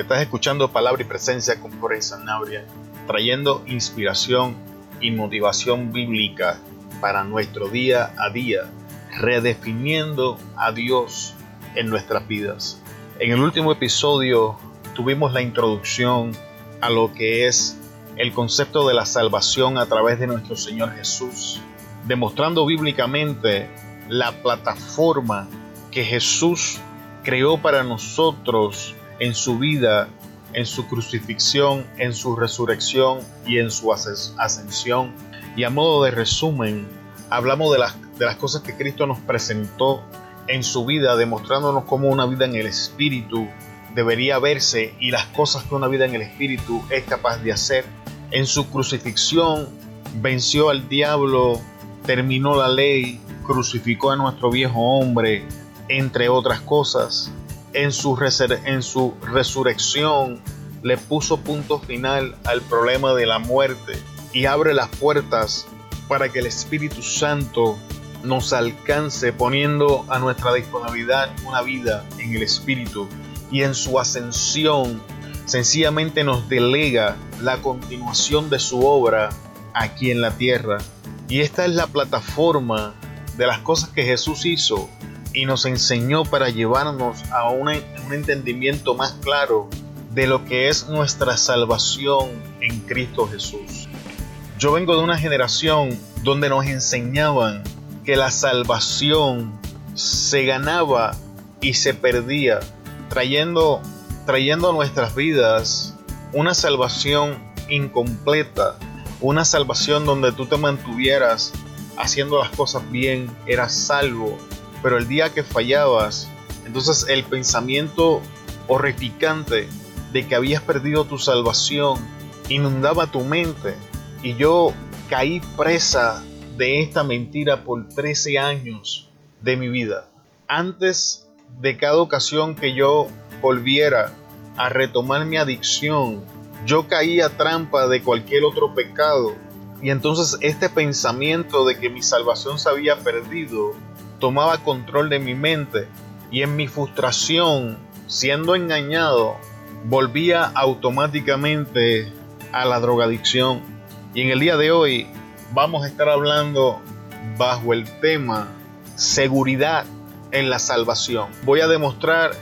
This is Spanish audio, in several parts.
Estás escuchando Palabra y Presencia con Jorge Sanabria, trayendo inspiración y motivación bíblica para nuestro día a día, redefiniendo a Dios en nuestras vidas. En el último episodio tuvimos la introducción a lo que es el concepto de la salvación a través de nuestro Señor Jesús, demostrando bíblicamente la plataforma que Jesús creó para nosotros en su vida, en su crucifixión, en su resurrección y en su ascensión. Y a modo de resumen, hablamos de las, de las cosas que Cristo nos presentó en su vida, demostrándonos cómo una vida en el Espíritu debería verse y las cosas que una vida en el Espíritu es capaz de hacer. En su crucifixión venció al diablo, terminó la ley, crucificó a nuestro viejo hombre, entre otras cosas en su, en su resurrección le puso punto final al problema de la muerte y abre las puertas para que el Espíritu Santo nos alcance poniendo a nuestra disponibilidad una vida en el Espíritu y en su ascensión sencillamente nos delega la continuación de su obra aquí en la tierra. Y esta es la plataforma de las cosas que Jesús hizo y nos enseñó para llevarnos a un entendimiento más claro de lo que es nuestra salvación en Cristo Jesús. Yo vengo de una generación donde nos enseñaban que la salvación se ganaba y se perdía, trayendo, trayendo a nuestras vidas una salvación incompleta, una salvación donde tú te mantuvieras haciendo las cosas bien, eras salvo, pero el día que fallabas, entonces el pensamiento horrificante de que habías perdido tu salvación inundaba tu mente y yo caí presa de esta mentira por 13 años de mi vida. Antes de cada ocasión que yo volviera a retomar mi adicción, yo caía trampa de cualquier otro pecado. Y entonces este pensamiento de que mi salvación se había perdido tomaba control de mi mente y en mi frustración, siendo engañado, volvía automáticamente a la drogadicción. Y en el día de hoy vamos a estar hablando bajo el tema seguridad en la salvación. Voy a demostrar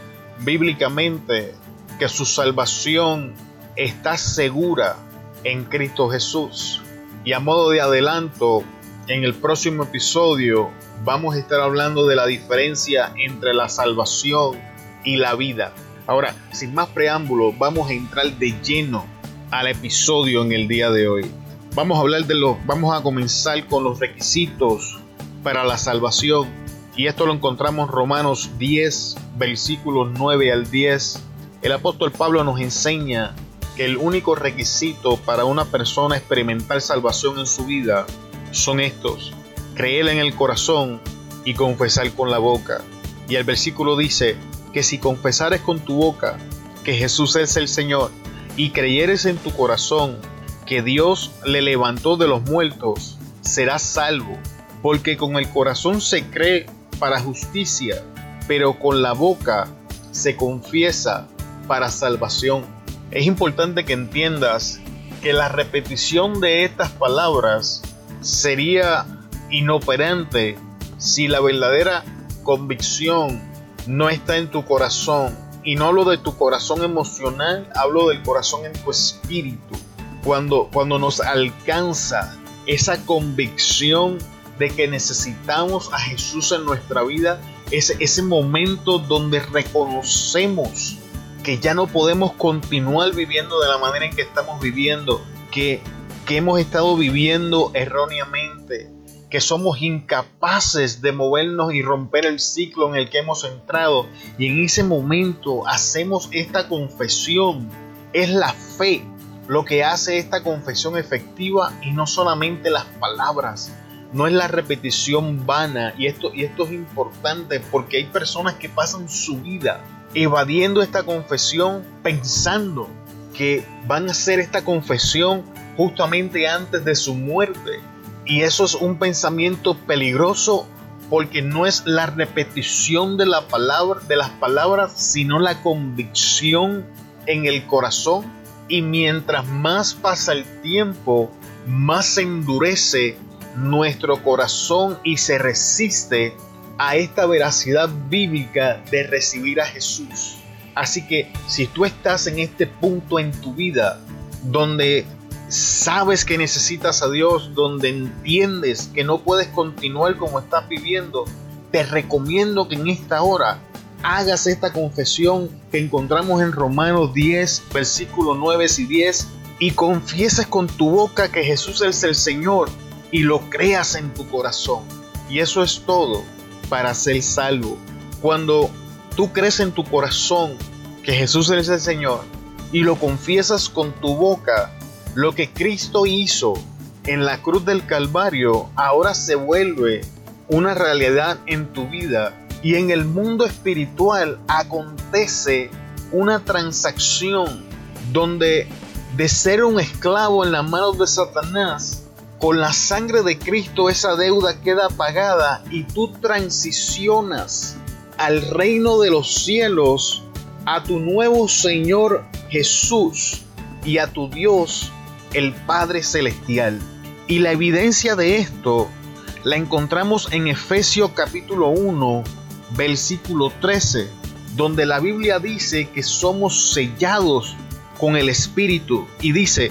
bíblicamente que su salvación está segura en Cristo Jesús. Y a modo de adelanto, en el próximo episodio vamos a estar hablando de la diferencia entre la salvación y la vida. Ahora, sin más preámbulos, vamos a entrar de lleno al episodio en el día de hoy. Vamos a hablar de los, vamos a comenzar con los requisitos para la salvación. Y esto lo encontramos en Romanos 10, versículos 9 al 10. El apóstol Pablo nos enseña que el único requisito para una persona experimentar salvación en su vida son estos, creer en el corazón y confesar con la boca. Y el versículo dice que si confesares con tu boca que Jesús es el Señor y creyeres en tu corazón que Dios le levantó de los muertos, serás salvo, porque con el corazón se cree para justicia, pero con la boca se confiesa para salvación. Es importante que entiendas que la repetición de estas palabras sería inoperante si la verdadera convicción no está en tu corazón. Y no hablo de tu corazón emocional, hablo del corazón en tu espíritu. Cuando, cuando nos alcanza esa convicción de que necesitamos a Jesús en nuestra vida, ese, ese momento donde reconocemos que ya no podemos continuar viviendo de la manera en que estamos viviendo, que que hemos estado viviendo erróneamente, que somos incapaces de movernos y romper el ciclo en el que hemos entrado. Y en ese momento hacemos esta confesión. Es la fe lo que hace esta confesión efectiva y no solamente las palabras. No es la repetición vana. Y esto, y esto es importante porque hay personas que pasan su vida evadiendo esta confesión pensando que van a hacer esta confesión justamente antes de su muerte. Y eso es un pensamiento peligroso porque no es la repetición de la palabra de las palabras, sino la convicción en el corazón y mientras más pasa el tiempo, más se endurece nuestro corazón y se resiste a esta veracidad bíblica de recibir a Jesús. Así que si tú estás en este punto en tu vida donde sabes que necesitas a Dios, donde entiendes que no puedes continuar como estás viviendo, te recomiendo que en esta hora hagas esta confesión que encontramos en Romanos 10, versículos 9 y 10, y confieses con tu boca que Jesús es el Señor y lo creas en tu corazón. Y eso es todo para ser salvo. Cuando tú crees en tu corazón que Jesús es el Señor y lo confiesas con tu boca, lo que Cristo hizo en la cruz del Calvario ahora se vuelve una realidad en tu vida y en el mundo espiritual acontece una transacción donde de ser un esclavo en las manos de Satanás, con la sangre de Cristo esa deuda queda pagada y tú transicionas al reino de los cielos, a tu nuevo Señor Jesús y a tu Dios, el Padre Celestial. Y la evidencia de esto la encontramos en Efesios capítulo 1, versículo 13, donde la Biblia dice que somos sellados con el Espíritu y dice,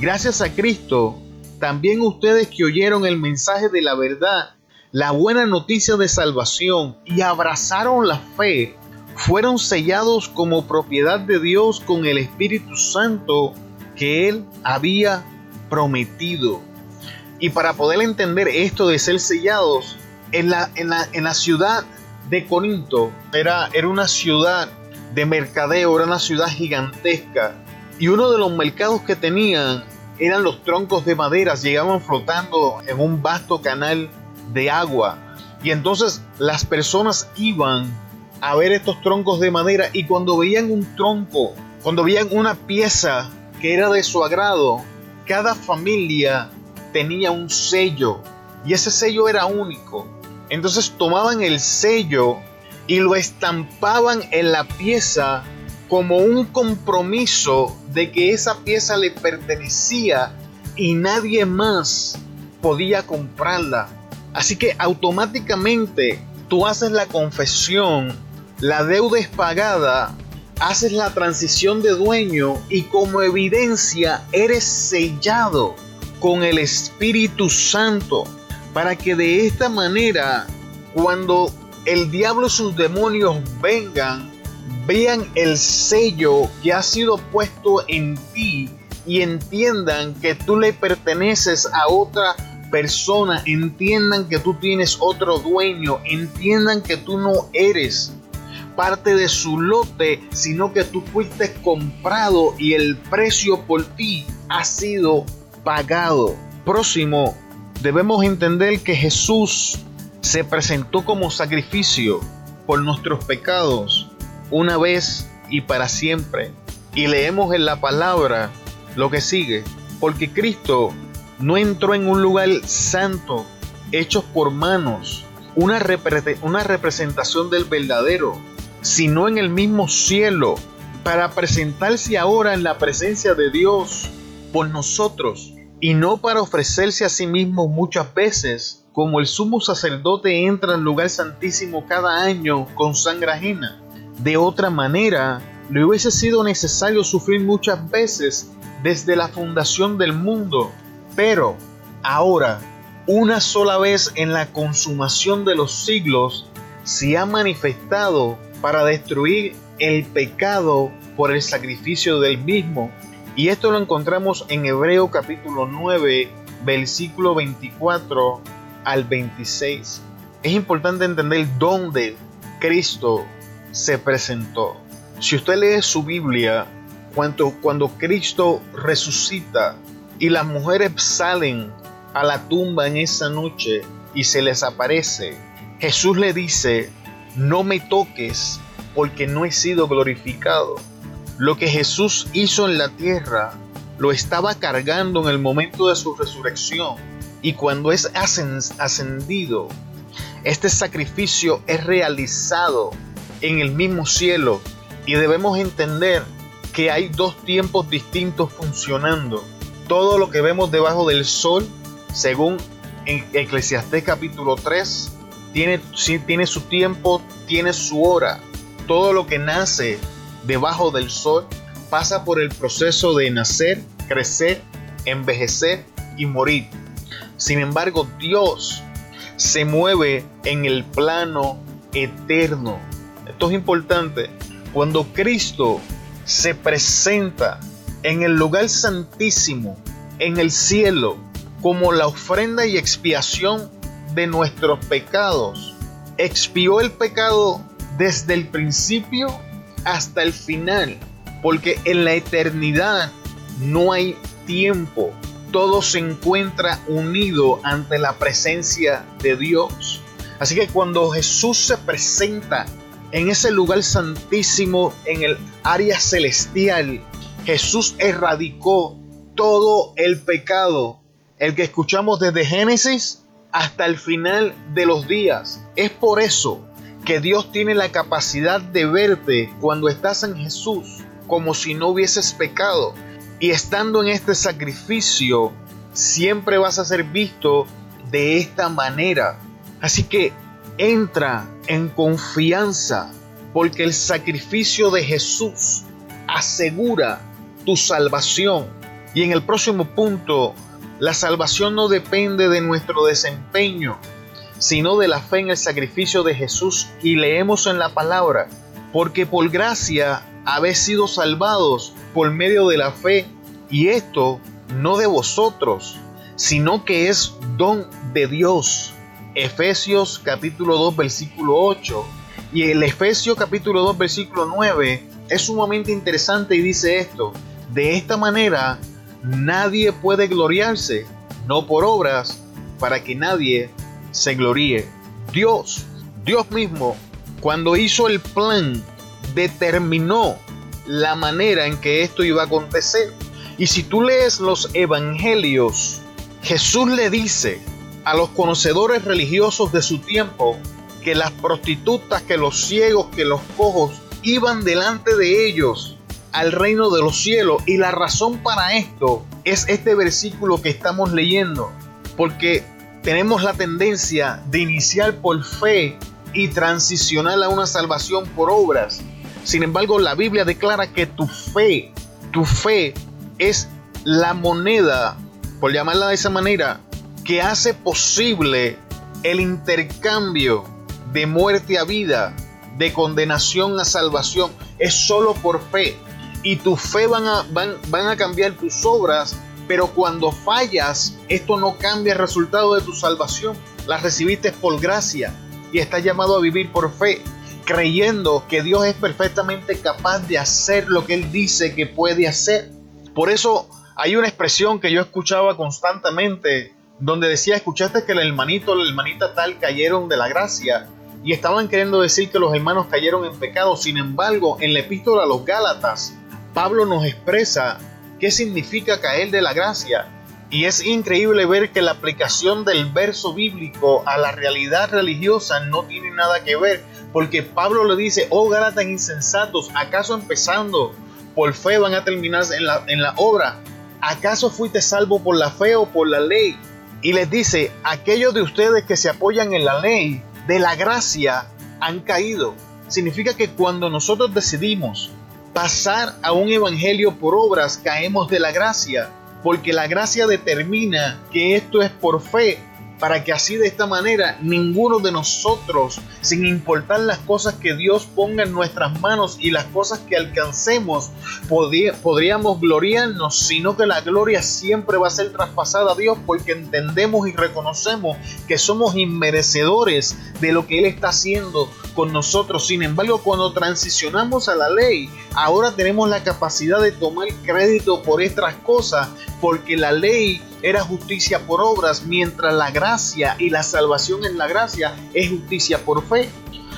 gracias a Cristo, también ustedes que oyeron el mensaje de la verdad, la buena noticia de salvación y abrazaron la fe, fueron sellados como propiedad de Dios con el Espíritu Santo que Él había prometido. Y para poder entender esto de ser sellados, en la, en la, en la ciudad de Corinto era, era una ciudad de mercadeo, era una ciudad gigantesca. Y uno de los mercados que tenían eran los troncos de madera, llegaban flotando en un vasto canal de agua. Y entonces las personas iban a ver estos troncos de madera y cuando veían un tronco, cuando veían una pieza que era de su agrado, cada familia tenía un sello y ese sello era único. Entonces tomaban el sello y lo estampaban en la pieza como un compromiso de que esa pieza le pertenecía y nadie más podía comprarla. Así que automáticamente tú haces la confesión, la deuda es pagada, haces la transición de dueño y como evidencia eres sellado con el Espíritu Santo para que de esta manera cuando el diablo y sus demonios vengan, vean el sello que ha sido puesto en ti y entiendan que tú le perteneces a otra persona, entiendan que tú tienes otro dueño, entiendan que tú no eres parte de su lote, sino que tú fuiste comprado y el precio por ti ha sido pagado. Próximo, debemos entender que Jesús se presentó como sacrificio por nuestros pecados una vez y para siempre. Y leemos en la palabra lo que sigue, porque Cristo no entró en un lugar santo hecho por manos, una, una representación del verdadero, sino en el mismo cielo, para presentarse ahora en la presencia de Dios por nosotros, y no para ofrecerse a sí mismo muchas veces, como el sumo sacerdote entra al lugar santísimo cada año con sangre ajena. De otra manera, le hubiese sido necesario sufrir muchas veces desde la fundación del mundo, pero ahora, una sola vez en la consumación de los siglos, se ha manifestado para destruir el pecado por el sacrificio del mismo. Y esto lo encontramos en Hebreo capítulo 9, versículo 24 al 26. Es importante entender dónde Cristo se presentó. Si usted lee su Biblia, cuando, cuando Cristo resucita y las mujeres salen a la tumba en esa noche y se les aparece, Jesús le dice, no me toques porque no he sido glorificado. Lo que Jesús hizo en la tierra lo estaba cargando en el momento de su resurrección y cuando es ascendido, este sacrificio es realizado en el mismo cielo y debemos entender que hay dos tiempos distintos funcionando. Todo lo que vemos debajo del sol, según Eclesiastés capítulo 3, tiene, tiene su tiempo, tiene su hora. Todo lo que nace debajo del sol pasa por el proceso de nacer, crecer, envejecer y morir. Sin embargo, Dios se mueve en el plano eterno. Esto es importante. Cuando Cristo se presenta en el lugar santísimo, en el cielo, como la ofrenda y expiación de nuestros pecados, expió el pecado desde el principio hasta el final, porque en la eternidad no hay tiempo, todo se encuentra unido ante la presencia de Dios. Así que cuando Jesús se presenta en ese lugar santísimo, en el área celestial, Jesús erradicó todo el pecado, el que escuchamos desde Génesis hasta el final de los días. Es por eso que Dios tiene la capacidad de verte cuando estás en Jesús como si no hubieses pecado. Y estando en este sacrificio, siempre vas a ser visto de esta manera. Así que entra en confianza, porque el sacrificio de Jesús asegura tu salvación. Y en el próximo punto, la salvación no depende de nuestro desempeño, sino de la fe en el sacrificio de Jesús. Y leemos en la palabra, porque por gracia habéis sido salvados por medio de la fe, y esto no de vosotros, sino que es don de Dios. Efesios capítulo 2 versículo 8 y el Efesios capítulo 2 versículo 9 es sumamente interesante y dice esto, de esta manera nadie puede gloriarse, no por obras, para que nadie se gloríe. Dios, Dios mismo, cuando hizo el plan, determinó la manera en que esto iba a acontecer. Y si tú lees los evangelios, Jesús le dice a los conocedores religiosos de su tiempo que las prostitutas, que los ciegos, que los cojos iban delante de ellos al reino de los cielos. Y la razón para esto es este versículo que estamos leyendo, porque tenemos la tendencia de iniciar por fe y transicionar a una salvación por obras. Sin embargo, la Biblia declara que tu fe, tu fe es la moneda, por llamarla de esa manera, que hace posible el intercambio de muerte a vida, de condenación a salvación. Es solo por fe. Y tu fe van a, van, van a cambiar tus obras, pero cuando fallas, esto no cambia el resultado de tu salvación. La recibiste por gracia y estás llamado a vivir por fe, creyendo que Dios es perfectamente capaz de hacer lo que Él dice que puede hacer. Por eso hay una expresión que yo escuchaba constantemente donde decía, escuchaste que el hermanito, la hermanita tal cayeron de la gracia y estaban queriendo decir que los hermanos cayeron en pecado. Sin embargo, en la epístola a los Gálatas, Pablo nos expresa qué significa caer de la gracia. Y es increíble ver que la aplicación del verso bíblico a la realidad religiosa no tiene nada que ver, porque Pablo le dice, oh Gálatas insensatos, ¿acaso empezando por fe van a terminar en la, en la obra. ¿Acaso fuiste salvo por la fe o por la ley? Y les dice, aquellos de ustedes que se apoyan en la ley, de la gracia, han caído. Significa que cuando nosotros decidimos pasar a un evangelio por obras, caemos de la gracia, porque la gracia determina que esto es por fe para que así de esta manera ninguno de nosotros, sin importar las cosas que Dios ponga en nuestras manos y las cosas que alcancemos, podríamos gloriarnos, sino que la gloria siempre va a ser traspasada a Dios porque entendemos y reconocemos que somos inmerecedores de lo que Él está haciendo con nosotros. Sin embargo, cuando transicionamos a la ley, ahora tenemos la capacidad de tomar crédito por estas cosas porque la ley era justicia por obras, mientras la gracia y la salvación en la gracia es justicia por fe.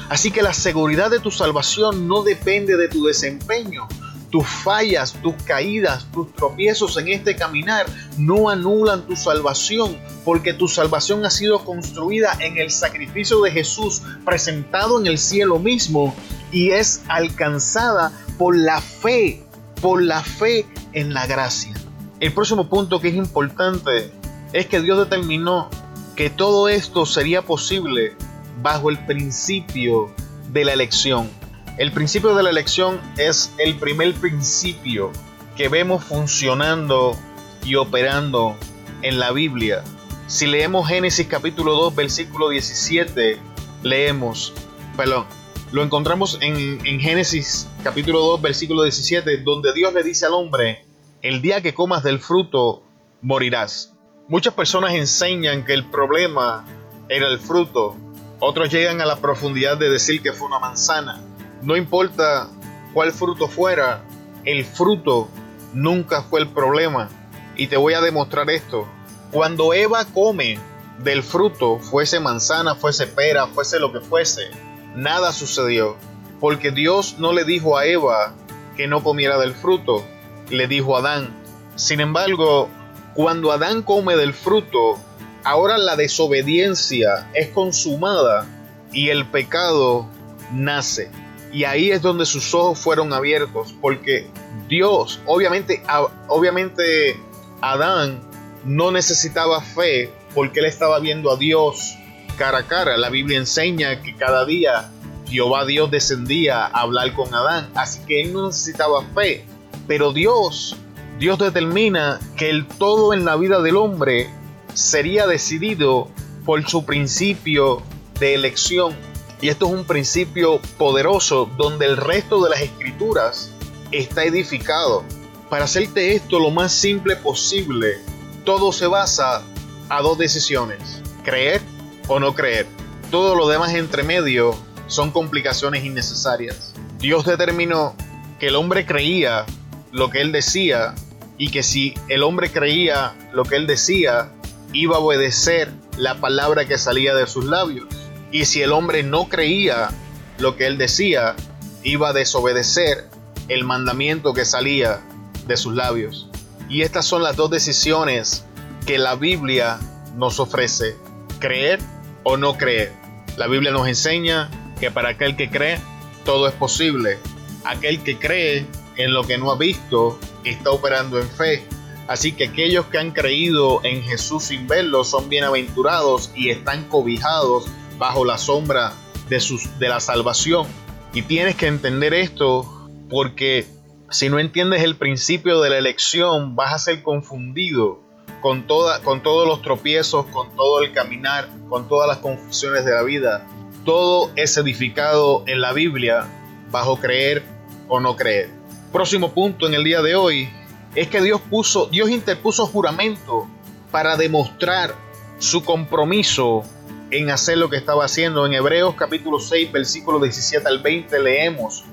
Así que la seguridad de tu salvación no depende de tu desempeño. Tus fallas, tus caídas, tus tropiezos en este caminar no anulan tu salvación, porque tu salvación ha sido construida en el sacrificio de Jesús presentado en el cielo mismo y es alcanzada por la fe por la fe en la gracia. El próximo punto que es importante es que Dios determinó que todo esto sería posible bajo el principio de la elección. El principio de la elección es el primer principio que vemos funcionando y operando en la Biblia. Si leemos Génesis capítulo 2 versículo 17, leemos, perdón, lo encontramos en, en Génesis capítulo 2 versículo 17, donde Dios le dice al hombre, el día que comas del fruto, morirás. Muchas personas enseñan que el problema era el fruto. Otros llegan a la profundidad de decir que fue una manzana. No importa cuál fruto fuera, el fruto nunca fue el problema. Y te voy a demostrar esto. Cuando Eva come del fruto, fuese manzana, fuese pera, fuese lo que fuese, nada sucedió. Porque Dios no le dijo a Eva que no comiera del fruto, le dijo Adán. Sin embargo, cuando Adán come del fruto, ahora la desobediencia es consumada y el pecado nace. Y ahí es donde sus ojos fueron abiertos, porque Dios, obviamente, obviamente Adán no necesitaba fe porque él estaba viendo a Dios cara a cara. La Biblia enseña que cada día Jehová Dios descendía a hablar con Adán, así que él no necesitaba fe. Pero Dios Dios determina que el todo en la vida del hombre sería decidido por su principio de elección. Y esto es un principio poderoso donde el resto de las escrituras está edificado. Para hacerte esto lo más simple posible, todo se basa a dos decisiones, creer o no creer. Todo lo demás entre medio son complicaciones innecesarias. Dios determinó que el hombre creía lo que él decía y que si el hombre creía lo que él decía, iba a obedecer la palabra que salía de sus labios. Y si el hombre no creía lo que él decía, iba a desobedecer el mandamiento que salía de sus labios. Y estas son las dos decisiones que la Biblia nos ofrece, creer o no creer. La Biblia nos enseña que para aquel que cree, todo es posible. Aquel que cree en lo que no ha visto, está operando en fe. Así que aquellos que han creído en Jesús sin verlo son bienaventurados y están cobijados bajo la sombra de, la salvación. Y tienes que entender esto porque si no entiendes el principio de la elección vas a ser confundido con todos los tropiezos, con todo el caminar, con todas las confusiones de la vida. Todo es edificado en la Biblia bajo creer o no creer próximo punto en el día de hoy es que Dios puso, Dios interpuso juramento para demostrar su compromiso en hacer lo que estaba haciendo. En Hebreos capítulo 6, versículo 17 al 20 leemos,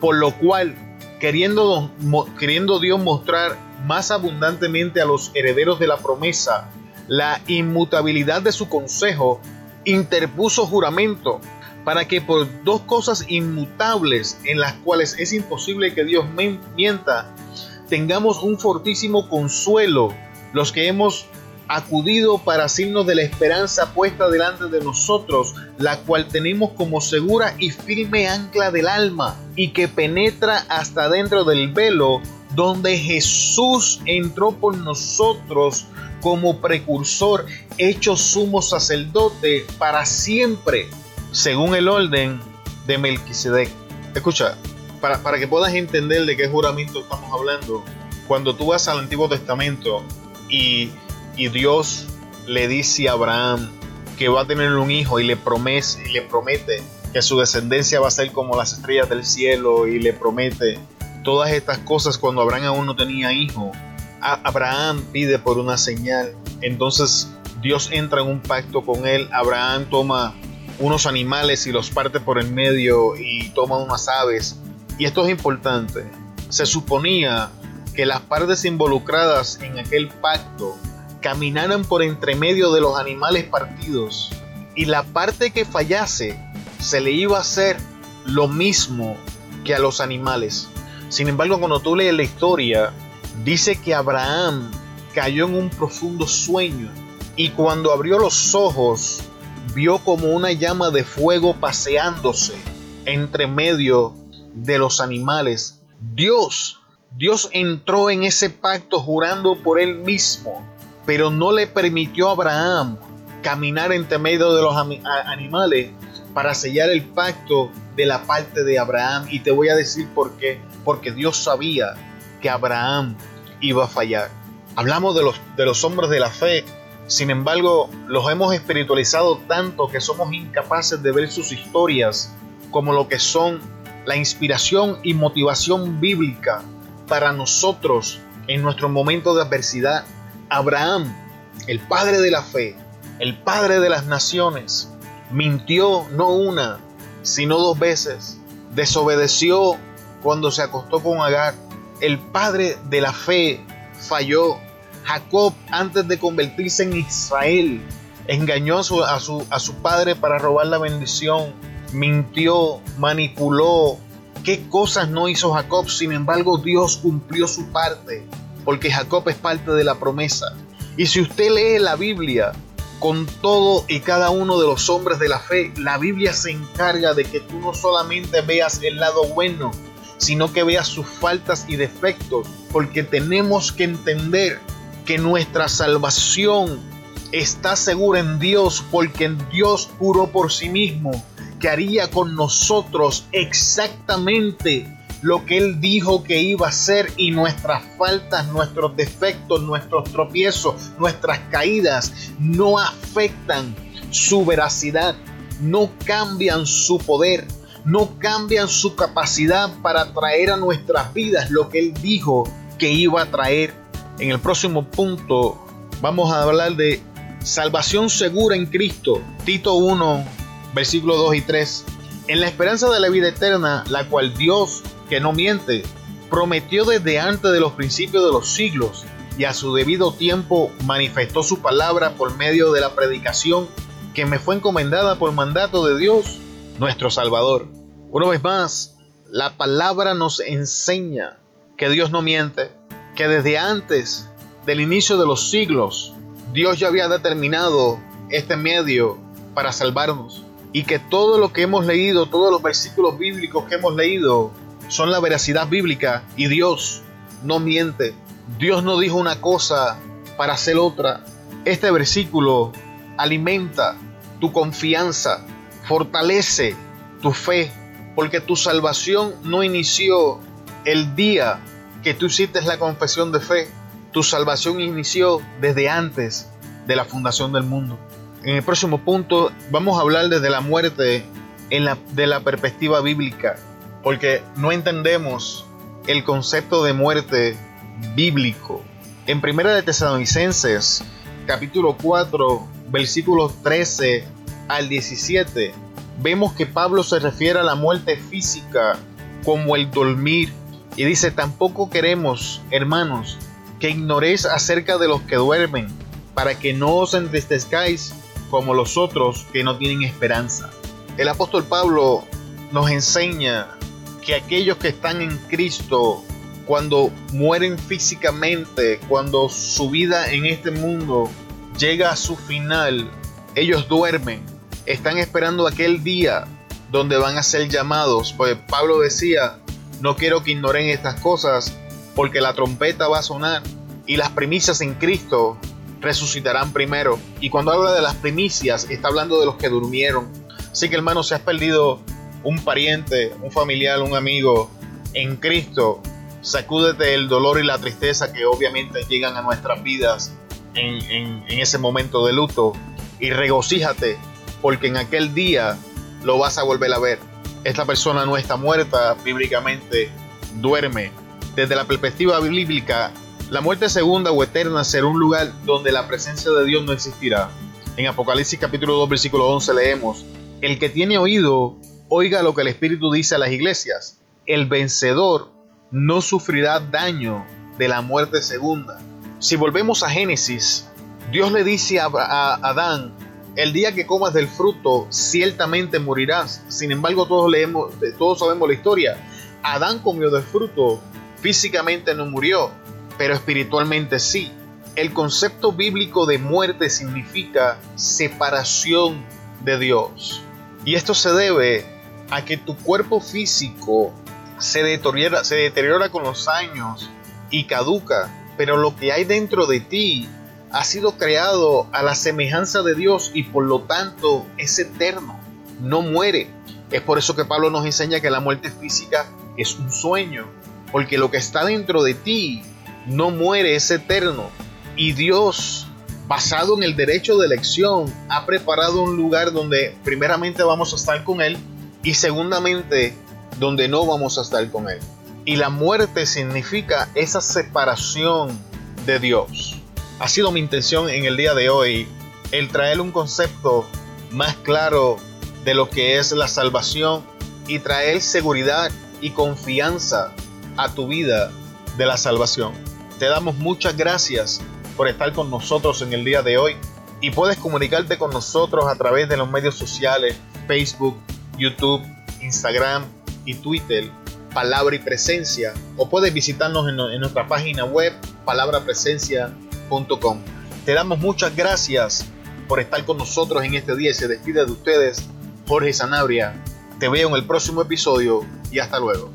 por lo cual, queriendo, queriendo Dios mostrar más abundantemente a los herederos de la promesa la inmutabilidad de su consejo, interpuso juramento para que por dos cosas inmutables en las cuales es imposible que Dios mienta, tengamos un fortísimo consuelo los que hemos acudido para signos de la esperanza puesta delante de nosotros, la cual tenemos como segura y firme ancla del alma y que penetra hasta dentro del velo donde Jesús entró por nosotros como precursor, hecho sumo sacerdote para siempre según el orden de Melquisedec. Escucha, para, para que puedas entender de qué juramento estamos hablando, cuando tú vas al Antiguo Testamento y, y Dios le dice a Abraham que va a tener un hijo y le promete, y le promete que su descendencia va a ser como las estrellas del cielo y le promete todas estas cosas cuando Abraham aún no tenía hijo. Abraham pide por una señal. Entonces Dios entra en un pacto con él. Abraham toma unos animales y los parte por el medio y toma unas aves. Y esto es importante. Se suponía que las partes involucradas en aquel pacto caminaran por entre medio de los animales partidos y la parte que fallase se le iba a hacer lo mismo que a los animales. Sin embargo, cuando tú lees la historia, dice que Abraham cayó en un profundo sueño y cuando abrió los ojos vio como una llama de fuego paseándose entre medio de los animales. Dios Dios entró en ese pacto jurando por él mismo, pero no le permitió a Abraham caminar entre medio de los animales para sellar el pacto de la parte de Abraham. Y te voy a decir por qué. Porque Dios sabía que Abraham iba a fallar. Hablamos de los, de los hombres de la fe. Sin embargo, los hemos espiritualizado tanto que somos incapaces de ver sus historias como lo que son la inspiración y motivación bíblica para nosotros en nuestro momento de adversidad. Abraham, el padre de la fe, el padre de las naciones, mintió no una, sino dos veces. Desobedeció cuando se acostó con Agar. El padre de la fe falló. Jacob, antes de convertirse en Israel, engañó a su, a su, padre para robar la bendición. Mintió, manipuló. ¿Qué cosas no hizo Jacob? Sin embargo, Dios cumplió su parte, porque Jacob es parte de la promesa. Y si usted lee la Biblia, con todo y cada uno de los hombres de la fe, la Biblia se encarga de que tú no solamente veas el lado bueno, sino que veas sus faltas y defectos, porque tenemos que entender que nuestra salvación está segura en Dios, porque Dios juró por sí mismo que haría con nosotros exactamente lo que Él dijo que iba a hacer y nuestras faltas, nuestros defectos, nuestros tropiezos, nuestras caídas no afectan su veracidad, no cambian su poder, no cambian su capacidad para traer a nuestras vidas lo que Él dijo que iba a traer. En el próximo punto vamos a hablar de salvación segura en Cristo. Tito 1, versículos 2 y 3. En la esperanza de la vida eterna, la cual Dios que no miente, prometió desde antes de los principios de los siglos y a su debido tiempo manifestó su palabra por medio de la predicación que me fue encomendada por mandato de Dios, nuestro Salvador. Una vez más, la palabra nos enseña que Dios no miente, que desde antes del inicio de los siglos, Dios ya había determinado este medio para salvarnos y que todo lo que hemos leído, todos los versículos bíblicos que hemos leído, son la veracidad bíblica y Dios no miente. Dios no dijo una cosa para hacer otra. Este versículo alimenta tu confianza, fortalece tu fe, porque tu salvación no inició el día que tú hiciste la confesión de fe. Tu salvación inició desde antes de la fundación del mundo. En el próximo punto vamos a hablar desde la muerte en la, de la perspectiva bíblica porque no entendemos el concepto de muerte bíblico. En Primera de Tesalonicenses, capítulo 4, versículos 13 al 17, vemos que Pablo se refiere a la muerte física como el dormir y dice, tampoco queremos, hermanos, que ignoréis acerca de los que duermen, para que no os entristezcáis como los otros que no tienen esperanza. El apóstol Pablo nos enseña que aquellos que están en Cristo, cuando mueren físicamente, cuando su vida en este mundo llega a su final, ellos duermen, están esperando aquel día donde van a ser llamados. Pues Pablo decía, no quiero que ignoren estas cosas, porque la trompeta va a sonar y las primicias en Cristo resucitarán primero. Y cuando habla de las primicias, está hablando de los que durmieron. Así que hermano, si has perdido un pariente, un familiar, un amigo en Cristo, sacúdete el dolor y la tristeza que obviamente llegan a nuestras vidas en, ese momento de luto y regocíjate porque en aquel día lo vas a volver a ver. Esta persona no está muerta, bíblicamente duerme. Desde la perspectiva bíblica, la muerte segunda o eterna será un lugar donde la presencia de Dios no existirá. En Apocalipsis capítulo 2 versículo 11 leemos, el que tiene oído, Oiga lo que el Espíritu dice a las iglesias. El vencedor no sufrirá daño de la muerte segunda. Si volvemos a Génesis, Dios le dice a, Adán, el día que comas del fruto, ciertamente morirás. Sin embargo, todos, leemos, todos sabemos la historia. Adán comió del fruto, físicamente no murió, pero espiritualmente sí. El concepto bíblico de muerte significa separación de Dios. Y esto se debe a que tu cuerpo físico se deteriora, se deteriora con los años y caduca, pero lo que hay dentro de ti ha sido creado a la semejanza de Dios y por lo tanto es eterno, no muere. Es por eso que Pablo nos enseña que la muerte física es un sueño, porque lo que está dentro de ti no muere, es eterno. Y Dios, basado en el derecho de elección, ha preparado un lugar donde primeramente vamos a estar con Él y segundamente donde no vamos a estar con Él. Y la muerte significa esa separación de Dios. Ha sido mi intención en el día de hoy el traer un concepto más claro de lo que es la salvación y traer seguridad y confianza a tu vida de la salvación. Te damos muchas gracias por estar con nosotros en el día de hoy y puedes comunicarte con nosotros a través de los medios sociales, Facebook, YouTube, Instagram y Twitter, Palabra y Presencia, o puedes visitarnos en, nuestra página web, palabrapresencia.com. Te damos muchas gracias por estar con nosotros en este día se despide de ustedes Jorge Sanabria. Te veo en el próximo episodio y hasta luego.